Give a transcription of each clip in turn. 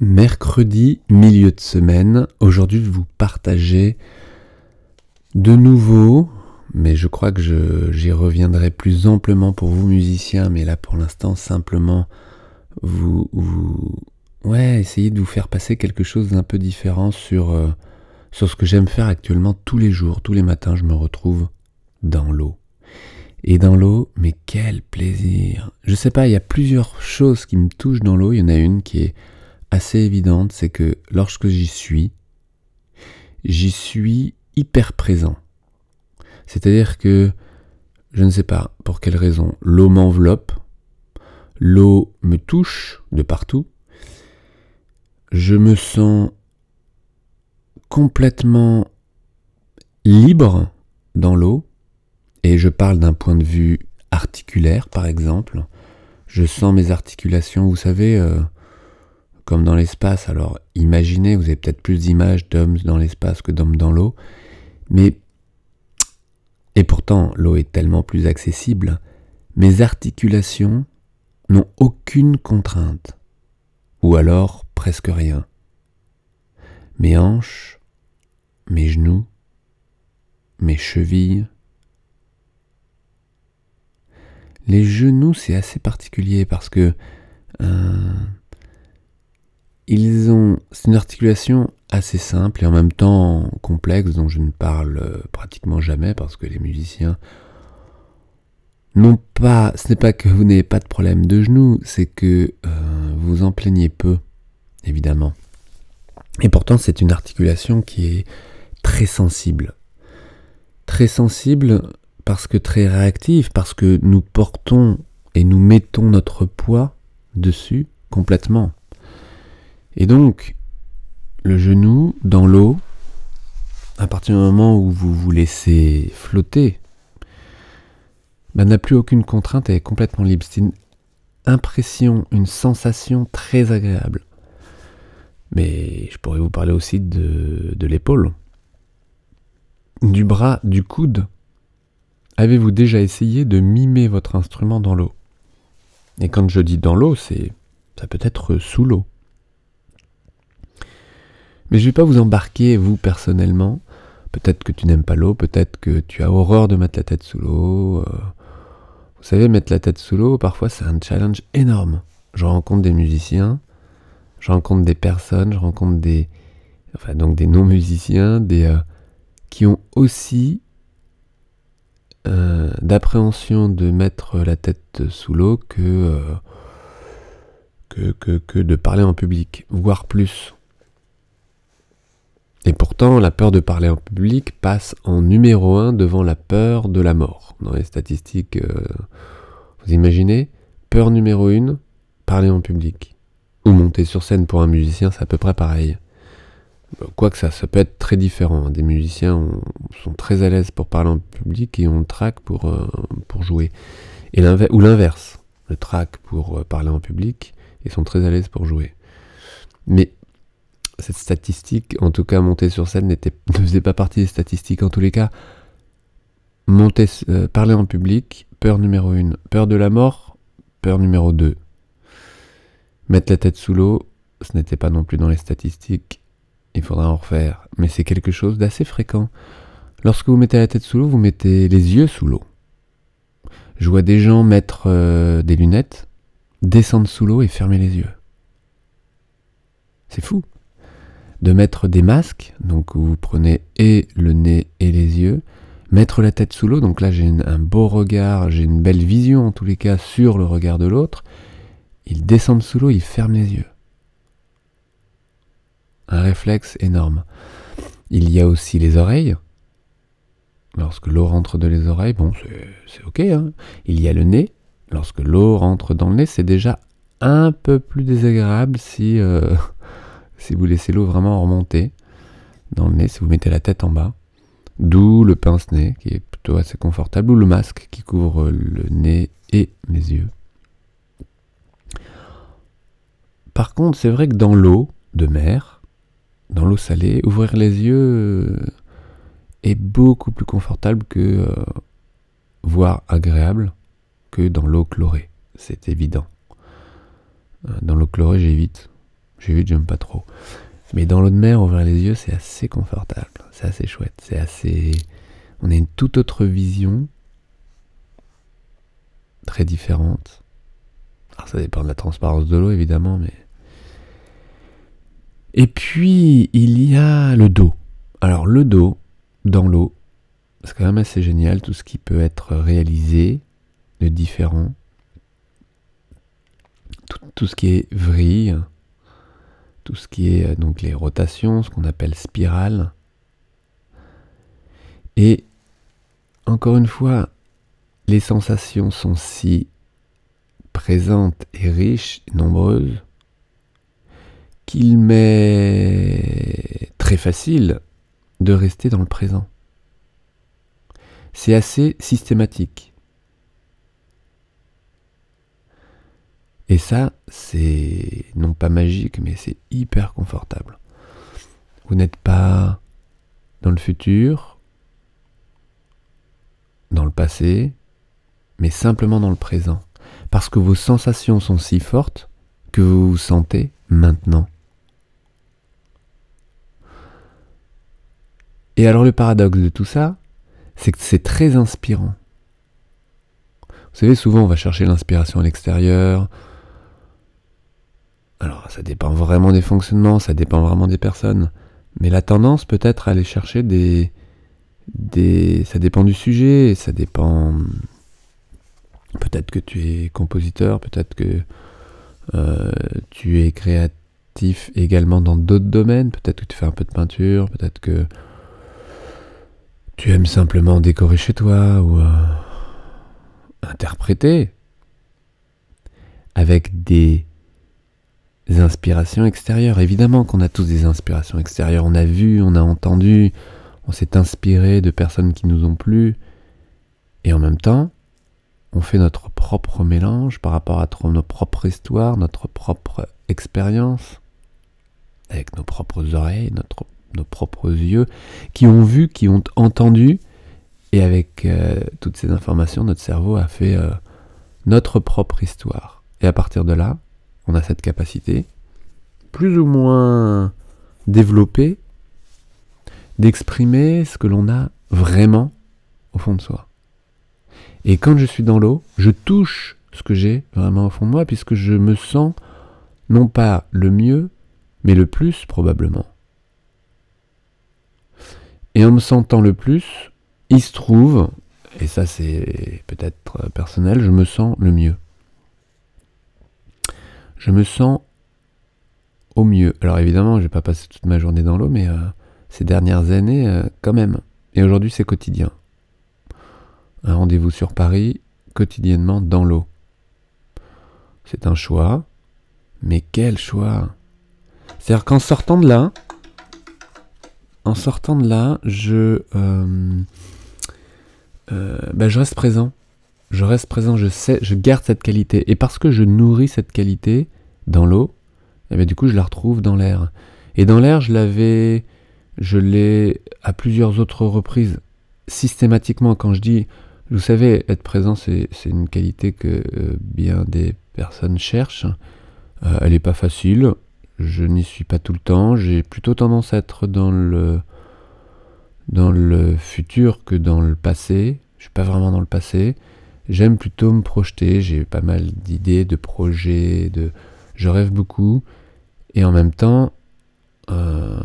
Mercredi, milieu de semaine. Aujourd'hui, je vous partager de nouveau, mais je crois que j'y reviendrai plus amplement pour vous musiciens, mais là pour l'instant, simplement vous, ouais, essayer de vous faire passer quelque chose d'un peu différent sur, euh, sur ce que j'aime faire actuellement tous les jours, tous les matins, je me retrouve dans l'eau. Et dans l'eau, mais quel plaisir. Je sais pas, il y a plusieurs choses qui me touchent dans l'eau. Il y en a une qui est assez évidente, c'est que lorsque j'y suis, j'y suis hyper présent. C'est-à-dire que, je ne sais pas pour quelle raison, l'eau m'enveloppe, l'eau me touche de partout, je me sens complètement libre dans l'eau, et je parle d'un point de vue articulaire par exemple, je sens mes articulations, vous savez, euh, comme dans l'espace. Alors imaginez, vous avez peut-être plus d'images d'hommes dans l'espace que d'hommes dans l'eau, mais et pourtant l'eau est tellement plus accessible, mes articulations n'ont aucune contrainte, ou alors presque rien. Mes hanches, mes genoux, mes chevilles. Les genoux, c'est assez particulier parce que euh, ils ont, c'est une articulation assez simple et en même temps complexe dont je ne parle euh, pratiquement jamais parce que les musiciens n'ont pas, ce n'est pas que vous n'avez pas de problème de genoux, c'est que euh, vous en plaignez peu, évidemment. Et pourtant, c'est une articulation qui est très sensible. Très sensible parce que très réactive, parce que nous portons et nous mettons notre poids dessus complètement. Et donc, le genou dans l'eau, à partir du moment où vous vous laissez flotter, ben, n'a plus aucune contrainte et est complètement libre. C'est une impression, une sensation très agréable. Mais je pourrais vous parler aussi de, de l'épaule, du bras, du coude. Avez-vous déjà essayé de mimer votre instrument dans l'eau? Et quand je dis dans l'eau, c'est ça peut être sous l'eau. Mais je ne vais pas vous embarquer, vous personnellement. Peut-être que tu n'aimes pas l'eau, peut-être que tu as horreur de mettre la tête sous l'eau. Euh. Vous savez, mettre la tête sous l'eau, parfois c'est un challenge énorme. Je rencontre des musiciens, je rencontre des personnes, je rencontre des, enfin donc des non-musiciens, des euh, qui ont aussi euh, d'appréhension de mettre la tête sous l'eau que, que, que, que de parler en public, voire plus. Et pourtant, la peur de parler en public passe en numéro un devant la peur de la mort. Dans les statistiques, euh, vous imaginez Peur numéro une, parler en public. Ou monter sur scène pour un musicien, c'est à peu près pareil. Quoique ça, ça peut être très différent. Des musiciens sont très à l'aise pour parler en public et ont le trac pour, euh, jouer. Ou l'inverse. Le trac pour euh, parler en public et sont très à l'aise pour jouer. Mais cette statistique, en tout cas monter sur scène, n'était, ne faisait pas partie des statistiques. En tous les cas, monter, euh, parler en public, peur numéro une. Peur de la mort, peur numéro deux. Mettre la tête sous l'eau, ce n'était pas non plus dans les statistiques. Il faudra en refaire. Mais c'est quelque chose d'assez fréquent. Lorsque vous mettez la tête sous l'eau, vous mettez les yeux sous l'eau. Je vois des gens mettre euh, des lunettes, descendre sous l'eau et fermer les yeux. C'est fou de mettre des masques, donc vous prenez et le nez et les yeux, mettre la tête sous l'eau, donc là j'ai un beau regard, j'ai une belle vision en tous les cas sur le regard de l'autre, il descend sous l'eau, il ferme les yeux. Un réflexe énorme. Il y a aussi les oreilles. Lorsque l'eau rentre dans les oreilles, bon, c'est ok. Hein. Il y a le nez. Lorsque l'eau rentre dans le nez, c'est déjà un peu plus désagréable si euh, si vous laissez l'eau vraiment remonter dans le nez, si vous mettez la tête en bas. D'où le pince-nez qui est plutôt assez confortable, ou le masque qui couvre le nez et les yeux. Par contre, c'est vrai que dans l'eau de mer, dans l'eau salée, ouvrir les yeux euh, est beaucoup plus confortable que, euh, voire agréable, que dans l'eau chlorée. C'est évident. Euh, dans l'eau chlorée, j'évite J'ai vu, j'aime pas trop. Mais dans l'eau de mer, ouvrir les yeux, c'est assez confortable. C'est assez chouette. C'est assez. On a une toute autre vision, très différente. Alors ça dépend de la transparence de l'eau, évidemment, mais. Et puis, il y a le dos. Alors, le dos, dans l'eau, c'est quand même assez génial, tout ce qui peut être réalisé de différent. Tout, tout ce qui est vrille, tout ce qui est euh, donc les rotations, ce qu'on appelle spirale. Et encore une fois, les sensations sont si présentes et riches nombreuses qu'il m'est très facile de rester dans le présent. C'est assez systématique. Et ça, c'est non pas magique, mais c'est hyper confortable. Vous n'êtes pas dans le futur, dans le passé, mais simplement dans le présent. Parce que vos sensations sont si fortes que vous vous sentez maintenant. Et alors le paradoxe de tout ça, c'est que c'est très inspirant. Vous savez, souvent on va chercher l'inspiration à l'extérieur, alors ça dépend vraiment des fonctionnements, ça dépend vraiment des personnes. Mais la tendance peut être à aller chercher des, des... Ça dépend du sujet, ça dépend... Peut-être que tu es compositeur, peut-être que euh, tu es créatif également dans d'autres domaines, peut-être que tu fais un peu de peinture, peut-être que tu aimes simplement décorer chez toi ou euh, interpréter avec des inspirations extérieures. Évidemment qu'on a tous des inspirations extérieures. On a vu, on a entendu, on s'est inspiré de personnes qui nous ont plu. Et en même temps, on fait notre propre mélange par rapport à notre propre histoire, notre propre expérience, avec nos propres oreilles, nos propres yeux, qui ont vu, qui ont entendu. Et avec euh, toutes ces informations, notre cerveau a fait euh, notre propre histoire. Et à partir de là, on a cette capacité, plus ou moins développée, d'exprimer ce que l'on a vraiment au fond de soi. Et quand je suis dans l'eau, je touche ce que j'ai vraiment au fond de moi, puisque je me sens non pas le mieux, mais le plus probablement. Et en me sentant le plus, il se trouve, et ça c'est peut-être personnel, je me sens le mieux je me sens au mieux. Alors évidemment, je n'ai pas passé toute ma journée dans l'eau, mais euh, ces dernières années, euh, quand même. Et aujourd'hui, c'est quotidien. Un rendez-vous sur Paris, quotidiennement dans l'eau. C'est un choix, mais quel choix C'est-à-dire qu'en sortant de là, en sortant de là, je, euh, je reste présent je reste présent, je sais, je garde cette qualité. Et parce que je nourris cette qualité dans l'eau, eh bien du coup je la retrouve dans l'air. Et dans l'air, je l'avais, je l'ai à plusieurs autres reprises, systématiquement. Quand je dis, vous savez, être présent, c'est une qualité que euh, bien des personnes cherchent. Euh, elle n'est pas facile. Je n'y suis pas tout le temps. J'ai plutôt tendance à être dans le futur que dans le passé. Je suis pas vraiment dans le passé. J'aime plutôt me projeter, j'ai pas mal d'idées, de projets, de... je rêve beaucoup, et en même temps, euh,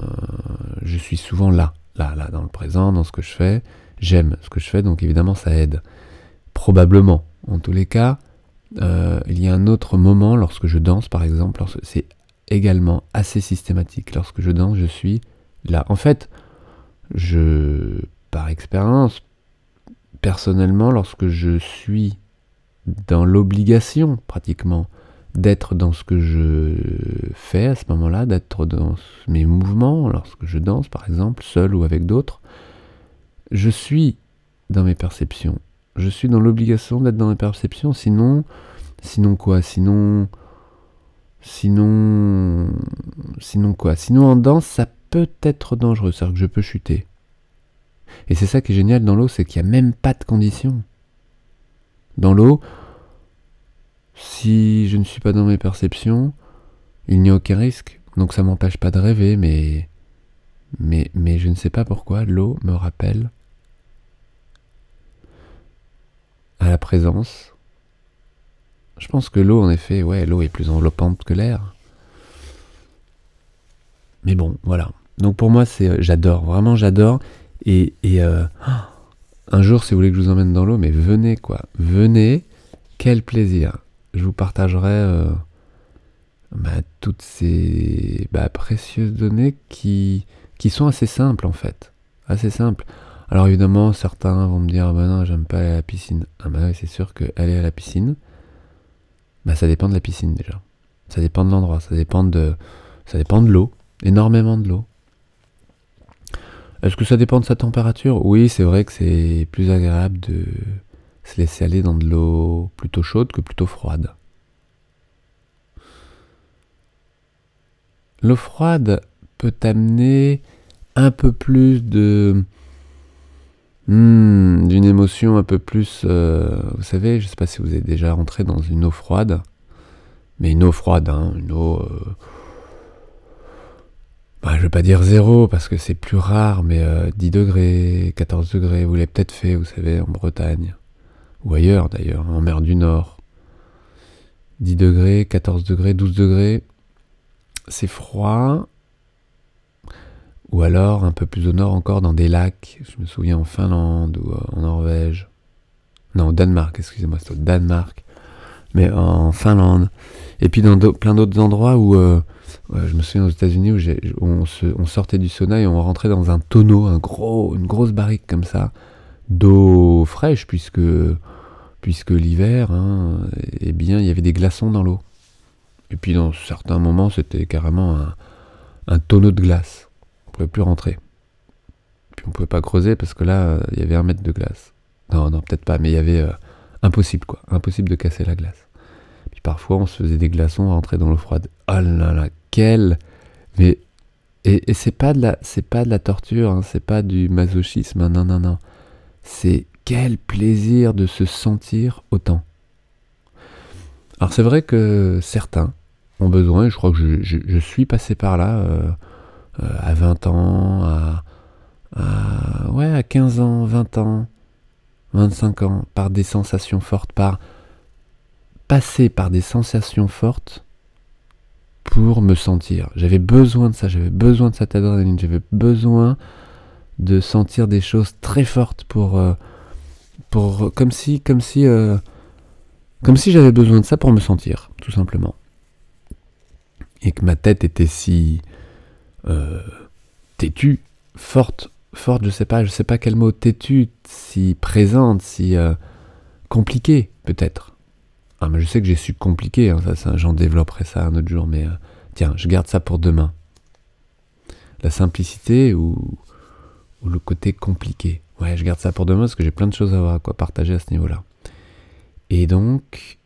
je suis souvent là, là, là, dans le présent, dans ce que je fais. J'aime ce que je fais, donc évidemment ça aide. Probablement. En tous les cas, euh, il y a un autre moment lorsque je danse, par exemple, c'est également assez systématique. Lorsque je danse, je suis là. En fait, je, par expérience, personnellement, lorsque je suis dans l'obligation pratiquement d'être dans ce que je fais à ce moment-là, d'être dans mes mouvements, lorsque je danse par exemple, seul ou avec d'autres, je suis dans mes perceptions. Je suis dans l'obligation d'être dans mes perceptions, sinon, sinon quoi? Sinon, sinon, sinon quoi? Sinon en danse, ça peut être dangereux, c'est-à-dire que je peux chuter. Et c'est ça qui est génial dans l'eau, c'est qu'il n'y a même pas de conditions. Dans l'eau, si je ne suis pas dans mes perceptions, il n'y a aucun risque. donc ça m'empêche pas de rêver, mais, mais, je ne sais pas pourquoi l'eau me rappelle à la présence. Je pense que l'eau, en effet, ouais, l'eau est plus enveloppante que l'air. Mais bon, voilà. Donc pour moi, c'est, euh, j'adore, vraiment j'adore. Et, euh, un jour, si vous voulez que je vous emmène dans l'eau, mais venez quoi, venez, quel plaisir. Je vous partagerai euh, bah, toutes ces bah, précieuses données qui, qui sont assez simples en fait, assez simples. Alors évidemment, certains vont me dire, ah bah non, j'aime pas aller à la piscine. Ah bah oui, c'est sûr que aller à la piscine, bah ça dépend de la piscine déjà. Ça dépend de l'endroit, ça dépend de, ça dépend de l'eau, énormément de l'eau. Est-ce que ça dépend de sa température? Oui, c'est vrai que c'est plus agréable de se laisser aller dans de l'eau plutôt chaude que plutôt froide. L'eau froide peut amener un peu plus de hmm, d'une émotion un peu plus euh, vous savez je ne sais pas si vous êtes déjà rentré dans une eau froide mais une eau froide hein, une eau euh, bah, je vais pas dire zéro parce que c'est plus rare, mais 10 euh, degrés, 14 degrés, vous l'avez peut-être fait, vous savez, en Bretagne, ou ailleurs d'ailleurs, en mer du Nord. 10 degrés, 14 degrés, 12 degrés, c'est froid. Ou alors un peu plus au nord encore dans des lacs, je me souviens en Finlande ou euh, en Norvège. Non, au Danemark, excusez-moi, c'est au Danemark. Mais en Finlande. Et puis dans plein d'autres endroits où... Euh, je me souviens aux États-Unis où on, sortait du sauna et on rentrait dans un tonneau, un gros, une grosse barrique comme ça, d'eau fraîche, puisque, puisque l'hiver, hein, eh bien, il y avait des glaçons dans l'eau. Et puis dans certains moments, c'était carrément un, tonneau de glace. On pouvait plus rentrer. Puis on pouvait pas creuser parce que là, il y avait un mètre de glace. Non, non, peut-être pas, mais il y avait euh, impossible quoi, impossible de casser la glace. Puis parfois, on se faisait des glaçons à rentrer dans l'eau froide. Oh là là, quel mais et, c'est pas de la c'est pas de la torture, hein, c'est pas du masochisme, hein, non non non. C'est quel plaisir de se sentir autant. Alors c'est vrai que certains ont besoin, je crois que je, suis passé par là euh, euh, à 20 ans, à, à, ouais, à 15 ans, 20 ans, 25 ans, par des sensations fortes, par passer par des sensations fortes pour me sentir. J'avais besoin de ça, j'avais besoin de cette adrénaline, j'avais besoin de sentir des choses très fortes pour, euh, pour comme si, comme si, euh, comme si j'avais besoin de ça pour me sentir, tout simplement. Et que ma tête était si euh, têtue, forte, forte, je sais pas, je sais pas quel mot, têtue, si présente, si compliquée, peut-être. Ah, mais je sais que j'ai su compliqué, hein, j'en développerai ça un autre jour, mais euh, tiens, je garde ça pour demain. La simplicité ou, le côté compliqué. Ouais, je garde ça pour demain parce que j'ai plein de choses à, avoir à quoi partager à ce niveau-là. Et donc,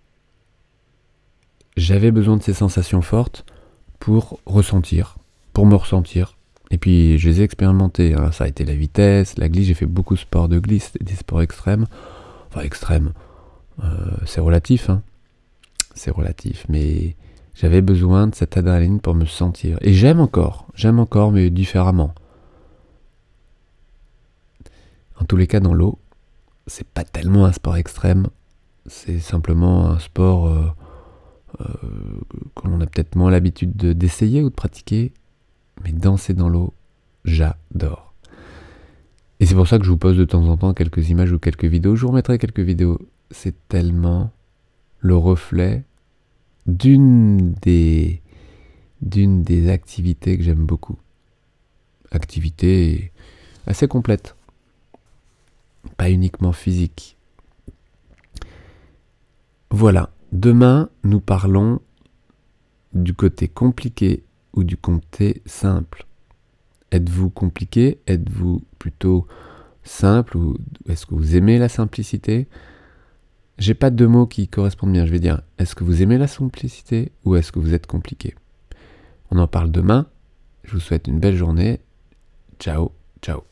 j'avais besoin de ces sensations fortes pour ressentir, pour me ressentir. Et puis, je les ai expérimentées. Hein. Ça a été la vitesse, la glisse. J'ai fait beaucoup de sports de glisse, des sports extrêmes. Enfin, extrêmes euh, c'est relatif, hein. C'est relatif, mais j'avais besoin de cette adrénaline pour me sentir. Et j'aime encore, j'aime encore, mais différemment. En tous les cas, dans l'eau, c'est pas tellement un sport extrême, c'est simplement un sport euh, euh, l'on a peut-être moins l'habitude d'essayer ou de pratiquer, mais danser dans l'eau, j'adore. Et c'est pour ça que je vous pose de temps en temps quelques images ou quelques vidéos. Je vous remettrai quelques vidéos c'est tellement le reflet d'une des, activités que j'aime beaucoup. Activité assez complète, pas uniquement physique. Voilà, demain nous parlons du côté compliqué ou du côté simple. Êtes-vous compliqué? Êtes-vous plutôt simple ou est-ce que vous aimez la simplicité? J'ai pas de mots qui correspondent bien. Je vais dire est-ce que vous aimez la simplicité ou est-ce que vous êtes compliqué? On en parle demain. Je vous souhaite une belle journée. Ciao, ciao.